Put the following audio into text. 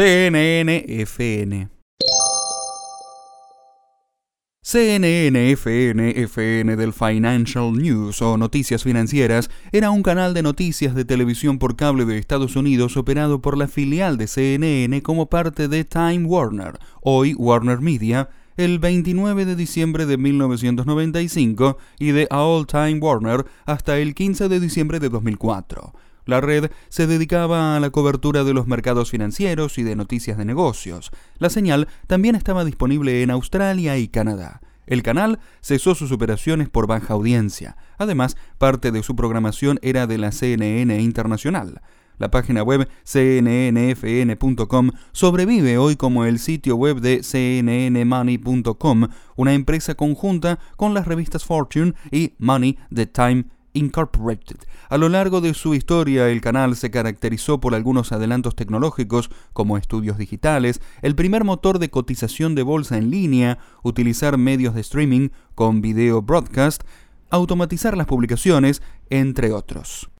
CNN-FN. CNN-FN del Financial News o Noticias Financieras era un canal de noticias de televisión por cable de Estados Unidos operado por la filial de CNN como parte de Time Warner, hoy Warner Media, el 29 de diciembre de 1995 y de All Time Warner hasta el 15 de diciembre de 2004. La red se dedicaba a la cobertura de los mercados financieros y de noticias de negocios. La señal también estaba disponible en Australia y Canadá. El canal cesó sus operaciones por baja audiencia. Además, parte de su programación era de la CNN Internacional. La página web cnnfn.com sobrevive hoy como el sitio web de cnnmoney.com, una empresa conjunta con las revistas Fortune y Money The Time Incorporated. A lo largo de su historia, el canal se caracterizó por algunos adelantos tecnológicos como estudios digitales, el primer motor de cotización de bolsa en línea, utilizar medios de streaming con video broadcast, automatizar las publicaciones, entre otros.